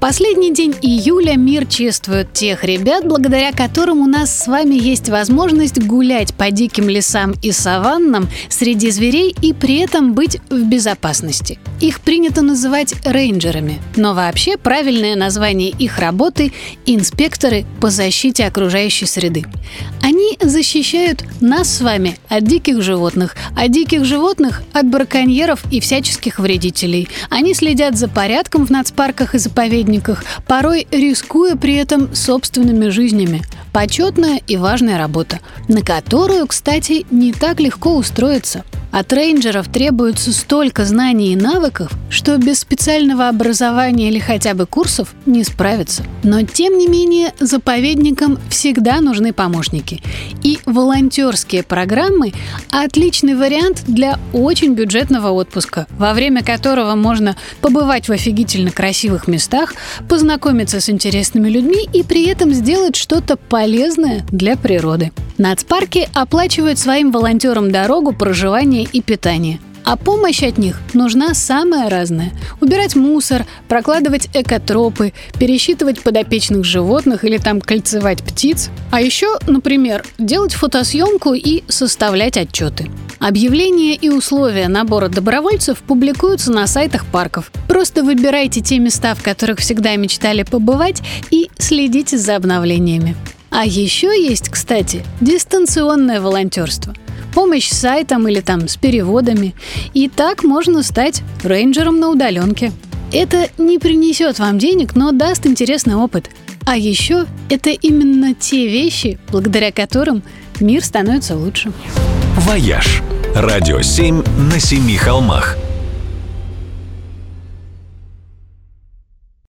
Последний день июля мир чествует тех ребят, благодаря которым у нас с вами есть возможность гулять по диким лесам и саваннам среди зверей и при этом быть в безопасности. Их принято называть рейнджерами, но вообще правильное название их работы – инспекторы по защите окружающей среды. Они защищают нас с вами от диких животных, а диких животных от браконьеров и всяческих вредителей. Они следят за порядком в нацпарках и заповедниках сотрудниках, порой рискуя при этом собственными жизнями. Почетная и важная работа, на которую, кстати, не так легко устроиться – от рейнджеров требуется столько знаний и навыков, что без специального образования или хотя бы курсов не справиться. Но тем не менее заповедникам всегда нужны помощники. И волонтерские программы – отличный вариант для очень бюджетного отпуска, во время которого можно побывать в офигительно красивых местах, познакомиться с интересными людьми и при этом сделать что-то полезное для природы. Нацпарки оплачивают своим волонтерам дорогу, проживание и питание. А помощь от них нужна самая разная. Убирать мусор, прокладывать экотропы, пересчитывать подопечных животных или там кольцевать птиц. А еще, например, делать фотосъемку и составлять отчеты. Объявления и условия набора добровольцев публикуются на сайтах парков. Просто выбирайте те места, в которых всегда мечтали побывать, и следите за обновлениями. А еще есть, кстати, дистанционное волонтерство. Помощь с сайтом или там с переводами. И так можно стать рейнджером на удаленке. Это не принесет вам денег, но даст интересный опыт. А еще это именно те вещи, благодаря которым мир становится лучше. «Вояж» – радио 7 на семи холмах –